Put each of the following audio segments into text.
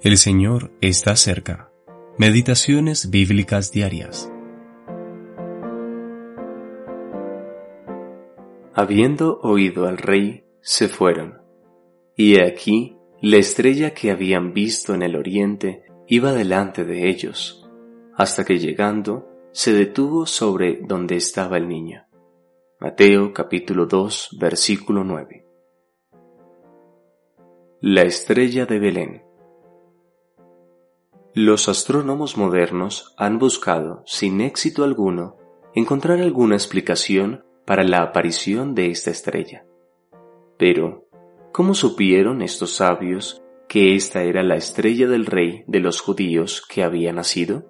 El Señor está cerca. Meditaciones bíblicas diarias. Habiendo oído al rey, se fueron. Y he aquí, la estrella que habían visto en el oriente iba delante de ellos, hasta que llegando, se detuvo sobre donde estaba el niño. Mateo capítulo 2 versículo 9. La estrella de Belén. Los astrónomos modernos han buscado, sin éxito alguno, encontrar alguna explicación para la aparición de esta estrella. Pero, ¿cómo supieron estos sabios que esta era la estrella del rey de los judíos que había nacido?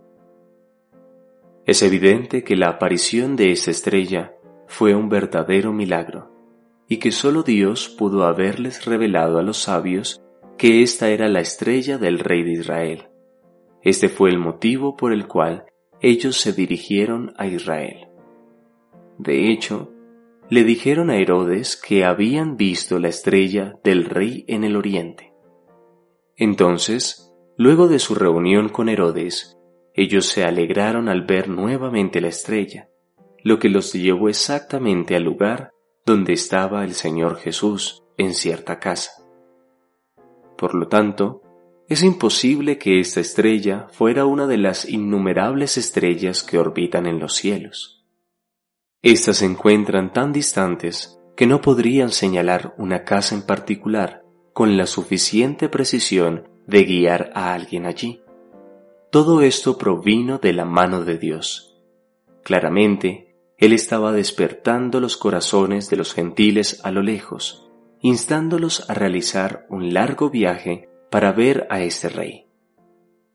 Es evidente que la aparición de esa estrella fue un verdadero milagro, y que sólo Dios pudo haberles revelado a los sabios que esta era la estrella del rey de Israel este fue el motivo por el cual ellos se dirigieron a Israel. De hecho, le dijeron a Herodes que habían visto la estrella del rey en el oriente. Entonces, luego de su reunión con Herodes, ellos se alegraron al ver nuevamente la estrella, lo que los llevó exactamente al lugar donde estaba el Señor Jesús en cierta casa. Por lo tanto, es imposible que esta estrella fuera una de las innumerables estrellas que orbitan en los cielos. Estas se encuentran tan distantes que no podrían señalar una casa en particular con la suficiente precisión de guiar a alguien allí. Todo esto provino de la mano de Dios. Claramente, Él estaba despertando los corazones de los gentiles a lo lejos, instándolos a realizar un largo viaje para ver a este rey.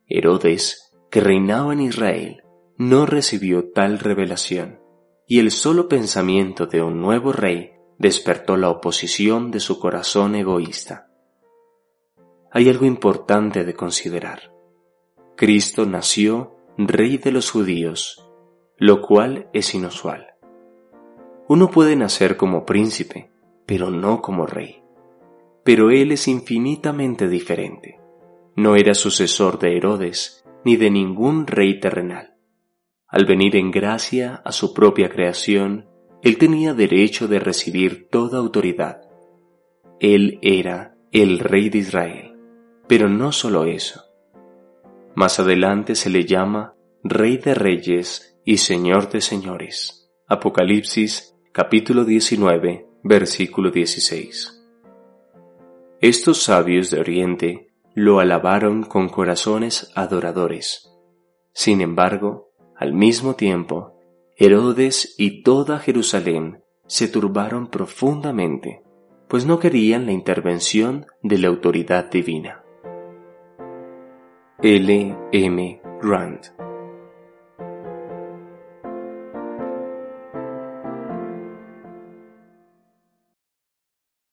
Herodes, que reinaba en Israel, no recibió tal revelación, y el solo pensamiento de un nuevo rey despertó la oposición de su corazón egoísta. Hay algo importante de considerar. Cristo nació rey de los judíos, lo cual es inusual. Uno puede nacer como príncipe, pero no como rey pero él es infinitamente diferente. No era sucesor de Herodes, ni de ningún rey terrenal. Al venir en gracia a su propia creación, él tenía derecho de recibir toda autoridad. Él era el rey de Israel, pero no solo eso. Más adelante se le llama Rey de Reyes y Señor de Señores. Apocalipsis capítulo 19, versículo 16. Estos sabios de Oriente lo alabaron con corazones adoradores. Sin embargo, al mismo tiempo, Herodes y toda Jerusalén se turbaron profundamente, pues no querían la intervención de la autoridad divina. L. M. Grant